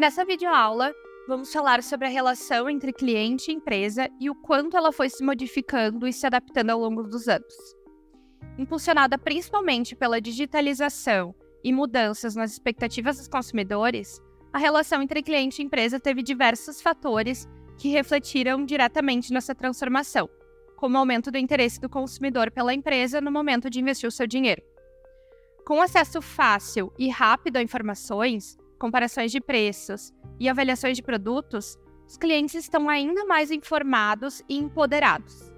Nessa videoaula, vamos falar sobre a relação entre cliente e empresa e o quanto ela foi se modificando e se adaptando ao longo dos anos. Impulsionada principalmente pela digitalização e mudanças nas expectativas dos consumidores, a relação entre cliente e empresa teve diversos fatores que refletiram diretamente nessa transformação, como o aumento do interesse do consumidor pela empresa no momento de investir o seu dinheiro. Com acesso fácil e rápido a informações, comparações de preços e avaliações de produtos, os clientes estão ainda mais informados e empoderados.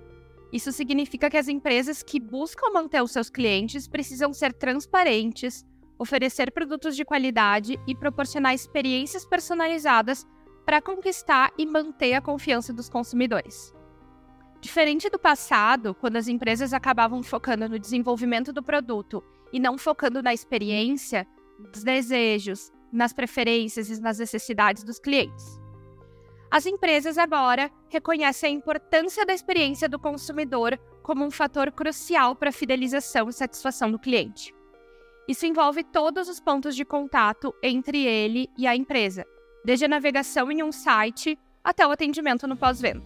Isso significa que as empresas que buscam manter os seus clientes precisam ser transparentes, oferecer produtos de qualidade e proporcionar experiências personalizadas para conquistar e manter a confiança dos consumidores. Diferente do passado, quando as empresas acabavam focando no desenvolvimento do produto e não focando na experiência, nos desejos, nas preferências e nas necessidades dos clientes. As empresas agora reconhecem a importância da experiência do consumidor como um fator crucial para a fidelização e satisfação do cliente. Isso envolve todos os pontos de contato entre ele e a empresa, desde a navegação em um site até o atendimento no pós-venda.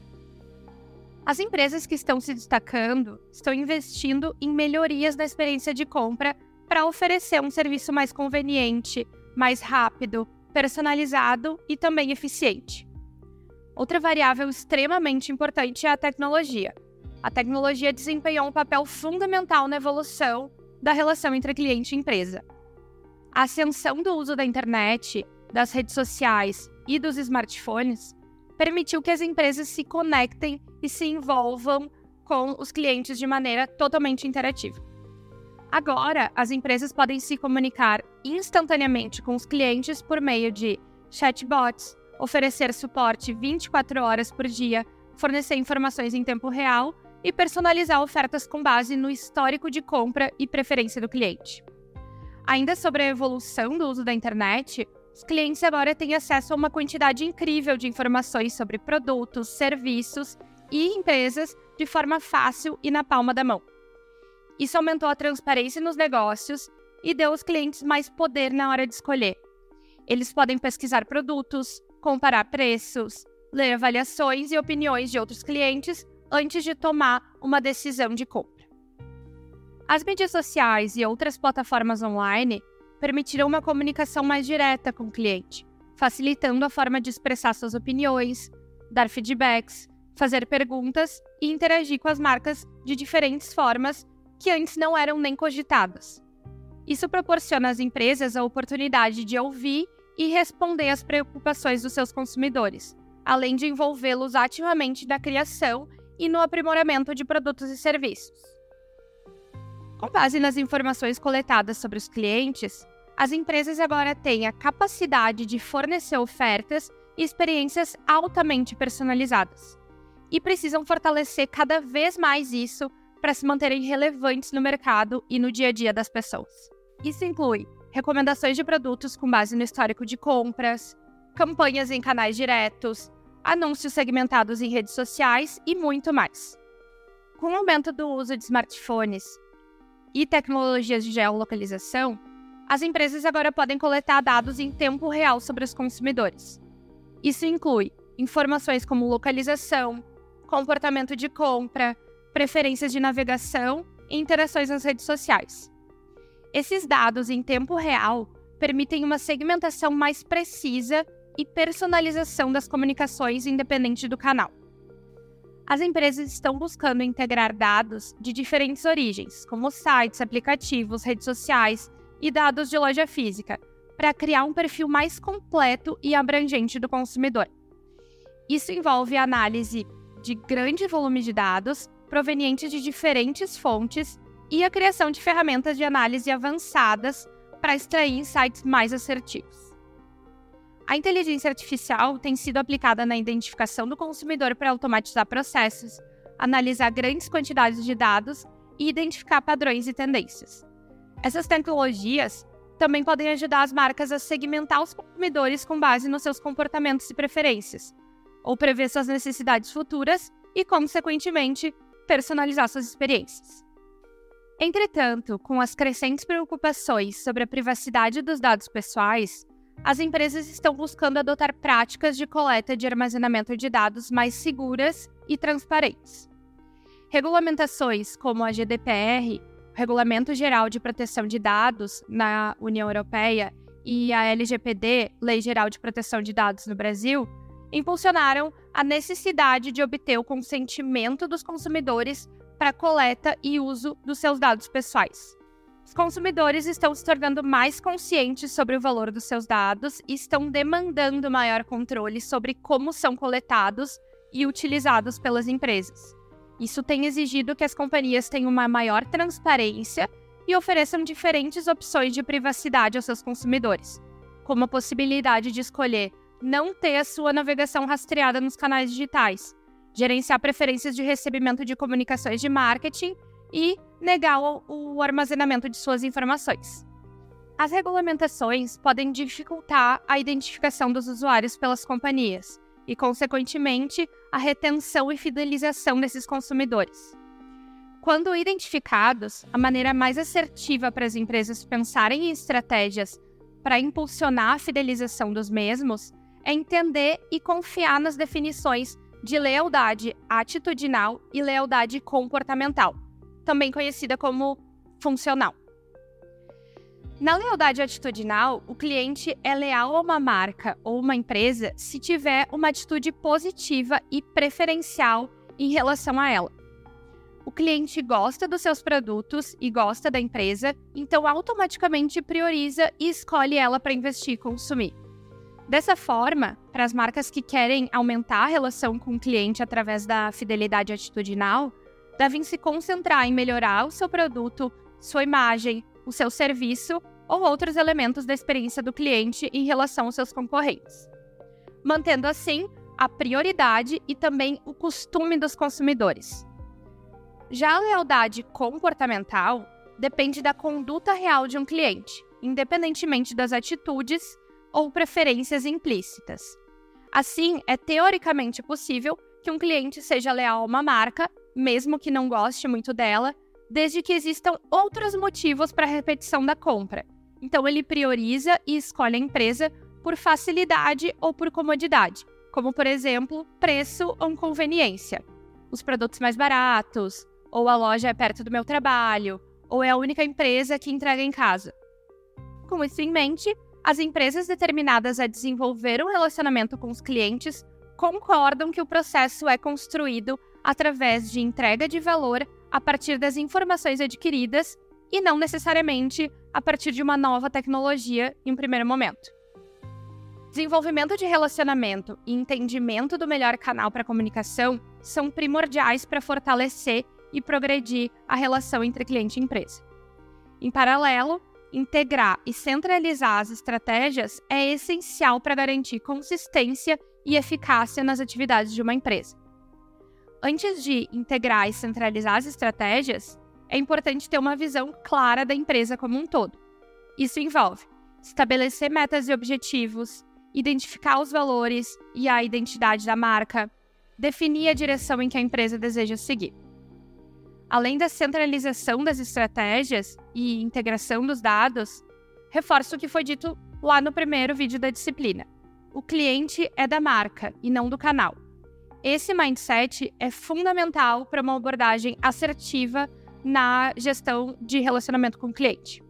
As empresas que estão se destacando estão investindo em melhorias na experiência de compra para oferecer um serviço mais conveniente, mais rápido, personalizado e também eficiente. Outra variável extremamente importante é a tecnologia. A tecnologia desempenhou um papel fundamental na evolução da relação entre cliente e empresa. A ascensão do uso da internet das redes sociais e dos smartphones permitiu que as empresas se conectem e se envolvam com os clientes de maneira totalmente interativa. Agora, as empresas podem se comunicar instantaneamente com os clientes por meio de chatbots, oferecer suporte 24 horas por dia, fornecer informações em tempo real e personalizar ofertas com base no histórico de compra e preferência do cliente. Ainda sobre a evolução do uso da internet, os clientes agora têm acesso a uma quantidade incrível de informações sobre produtos, serviços e empresas de forma fácil e na palma da mão. Isso aumentou a transparência nos negócios e deu aos clientes mais poder na hora de escolher. Eles podem pesquisar produtos, comparar preços, ler avaliações e opiniões de outros clientes antes de tomar uma decisão de compra. As mídias sociais e outras plataformas online permitiram uma comunicação mais direta com o cliente, facilitando a forma de expressar suas opiniões, dar feedbacks, fazer perguntas e interagir com as marcas de diferentes formas que antes não eram nem cogitadas. Isso proporciona às empresas a oportunidade de ouvir e responder às preocupações dos seus consumidores, além de envolvê-los ativamente na criação e no aprimoramento de produtos e serviços. Com base nas informações coletadas sobre os clientes, as empresas agora têm a capacidade de fornecer ofertas e experiências altamente personalizadas. E precisam fortalecer cada vez mais isso para se manterem relevantes no mercado e no dia a dia das pessoas. Isso inclui recomendações de produtos com base no histórico de compras, campanhas em canais diretos, anúncios segmentados em redes sociais e muito mais. Com o aumento do uso de smartphones e tecnologias de geolocalização, as empresas agora podem coletar dados em tempo real sobre os consumidores. Isso inclui informações como localização, comportamento de compra, preferências de navegação e interações nas redes sociais. Esses dados em tempo real permitem uma segmentação mais precisa e personalização das comunicações independente do canal as empresas estão buscando integrar dados de diferentes origens, como sites, aplicativos, redes sociais e dados de loja física, para criar um perfil mais completo e abrangente do consumidor. Isso envolve a análise de grande volume de dados provenientes de diferentes fontes e a criação de ferramentas de análise avançadas para extrair insights mais assertivos. A inteligência artificial tem sido aplicada na identificação do consumidor para automatizar processos, analisar grandes quantidades de dados e identificar padrões e tendências. Essas tecnologias também podem ajudar as marcas a segmentar os consumidores com base nos seus comportamentos e preferências, ou prever suas necessidades futuras e, consequentemente, personalizar suas experiências. Entretanto, com as crescentes preocupações sobre a privacidade dos dados pessoais, as empresas estão buscando adotar práticas de coleta de armazenamento de dados mais seguras e transparentes. Regulamentações como a GDPR, Regulamento Geral de Proteção de Dados na União Europeia, e a LGPD, Lei Geral de Proteção de Dados no Brasil, impulsionaram a necessidade de obter o consentimento dos consumidores para coleta e uso dos seus dados pessoais. Os consumidores estão se tornando mais conscientes sobre o valor dos seus dados e estão demandando maior controle sobre como são coletados e utilizados pelas empresas. Isso tem exigido que as companhias tenham uma maior transparência e ofereçam diferentes opções de privacidade aos seus consumidores, como a possibilidade de escolher não ter a sua navegação rastreada nos canais digitais, gerenciar preferências de recebimento de comunicações de marketing e negar o, o armazenamento de suas informações. As regulamentações podem dificultar a identificação dos usuários pelas companhias e, consequentemente, a retenção e fidelização desses consumidores. Quando identificados, a maneira mais assertiva para as empresas pensarem em estratégias para impulsionar a fidelização dos mesmos é entender e confiar nas definições de lealdade atitudinal e lealdade comportamental também conhecida como funcional. Na lealdade atitudinal, o cliente é leal a uma marca ou uma empresa se tiver uma atitude positiva e preferencial em relação a ela. O cliente gosta dos seus produtos e gosta da empresa, então automaticamente prioriza e escolhe ela para investir e consumir. Dessa forma, para as marcas que querem aumentar a relação com o cliente através da fidelidade atitudinal, devem se concentrar em melhorar o seu produto, sua imagem, o seu serviço ou outros elementos da experiência do cliente em relação aos seus concorrentes, mantendo assim a prioridade e também o costume dos consumidores. Já a lealdade comportamental depende da conduta real de um cliente, independentemente das atitudes ou preferências implícitas. Assim, é teoricamente possível que um cliente seja leal a uma marca mesmo que não goste muito dela, desde que existam outros motivos para a repetição da compra. Então, ele prioriza e escolhe a empresa por facilidade ou por comodidade, como, por exemplo, preço ou conveniência. Os produtos mais baratos, ou a loja é perto do meu trabalho, ou é a única empresa que entrega em casa. Com isso em mente, as empresas determinadas a desenvolver um relacionamento com os clientes concordam que o processo é construído através de entrega de valor a partir das informações adquiridas e não necessariamente a partir de uma nova tecnologia em um primeiro momento. Desenvolvimento de relacionamento e entendimento do melhor canal para comunicação são primordiais para fortalecer e progredir a relação entre cliente e empresa. Em paralelo, integrar e centralizar as estratégias é essencial para garantir consistência e eficácia nas atividades de uma empresa. Antes de integrar e centralizar as estratégias, é importante ter uma visão clara da empresa como um todo. Isso envolve estabelecer metas e objetivos, identificar os valores e a identidade da marca, definir a direção em que a empresa deseja seguir. Além da centralização das estratégias e integração dos dados, reforço o que foi dito lá no primeiro vídeo da disciplina. O cliente é da marca e não do canal. Esse mindset é fundamental para uma abordagem assertiva na gestão de relacionamento com o cliente.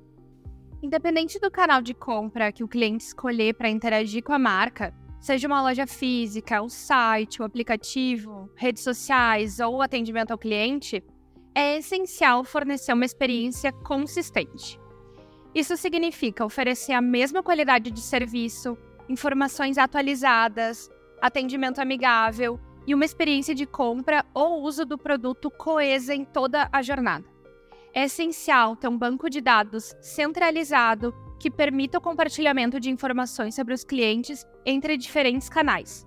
Independente do canal de compra que o cliente escolher para interagir com a marca, seja uma loja física, um site, um aplicativo, redes sociais ou atendimento ao cliente, é essencial fornecer uma experiência consistente. Isso significa oferecer a mesma qualidade de serviço, informações atualizadas, atendimento amigável e uma experiência de compra ou uso do produto coesa em toda a jornada. É essencial ter um banco de dados centralizado que permita o compartilhamento de informações sobre os clientes entre diferentes canais.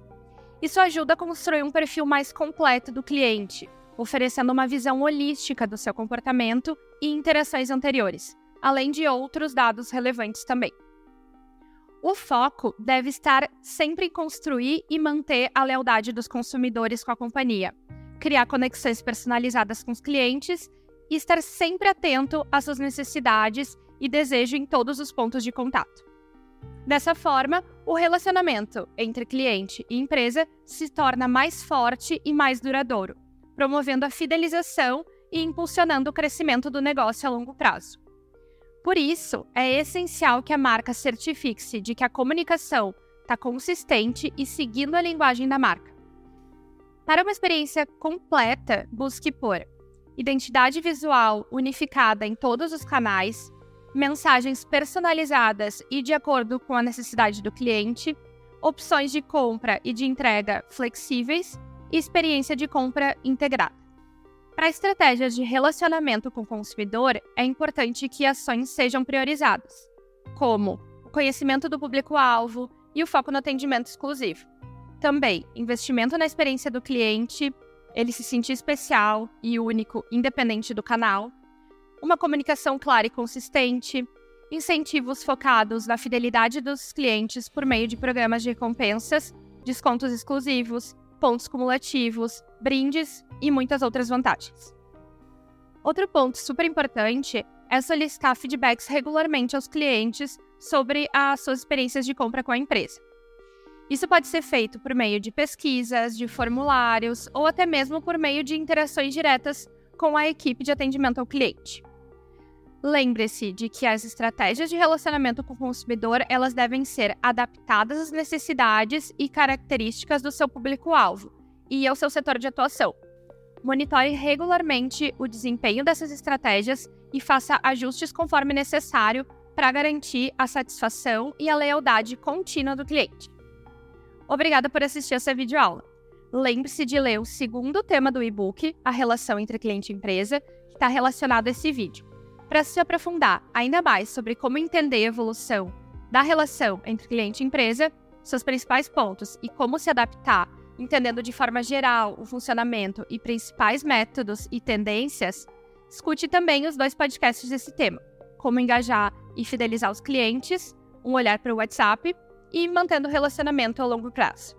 Isso ajuda a construir um perfil mais completo do cliente, oferecendo uma visão holística do seu comportamento e interações anteriores, além de outros dados relevantes também. O foco deve estar sempre em construir e manter a lealdade dos consumidores com a companhia, criar conexões personalizadas com os clientes e estar sempre atento às suas necessidades e desejo em todos os pontos de contato. Dessa forma, o relacionamento entre cliente e empresa se torna mais forte e mais duradouro, promovendo a fidelização e impulsionando o crescimento do negócio a longo prazo. Por isso, é essencial que a marca certifique-se de que a comunicação está consistente e seguindo a linguagem da marca. Para uma experiência completa, busque por identidade visual unificada em todos os canais, mensagens personalizadas e de acordo com a necessidade do cliente, opções de compra e de entrega flexíveis e experiência de compra integrada. Para estratégias de relacionamento com o consumidor, é importante que ações sejam priorizadas, como o conhecimento do público-alvo e o foco no atendimento exclusivo. Também, investimento na experiência do cliente, ele se sentir especial e único, independente do canal, uma comunicação clara e consistente, incentivos focados na fidelidade dos clientes por meio de programas de recompensas, descontos exclusivos, pontos cumulativos, brindes e muitas outras vantagens. Outro ponto super importante é solicitar feedbacks regularmente aos clientes sobre as suas experiências de compra com a empresa. Isso pode ser feito por meio de pesquisas, de formulários ou até mesmo por meio de interações diretas com a equipe de atendimento ao cliente. Lembre-se de que as estratégias de relacionamento com o consumidor elas devem ser adaptadas às necessidades e características do seu público-alvo e ao seu setor de atuação. Monitore regularmente o desempenho dessas estratégias e faça ajustes conforme necessário para garantir a satisfação e a lealdade contínua do cliente. Obrigada por assistir essa videoaula. Lembre-se de ler o segundo tema do e-book, a relação entre cliente e empresa, que está relacionado a esse vídeo. Para se aprofundar ainda mais sobre como entender a evolução da relação entre cliente e empresa, seus principais pontos e como se adaptar, entendendo de forma geral o funcionamento e principais métodos e tendências, escute também os dois podcasts desse tema: Como engajar e fidelizar os clientes, um olhar para o WhatsApp e mantendo o relacionamento a longo prazo.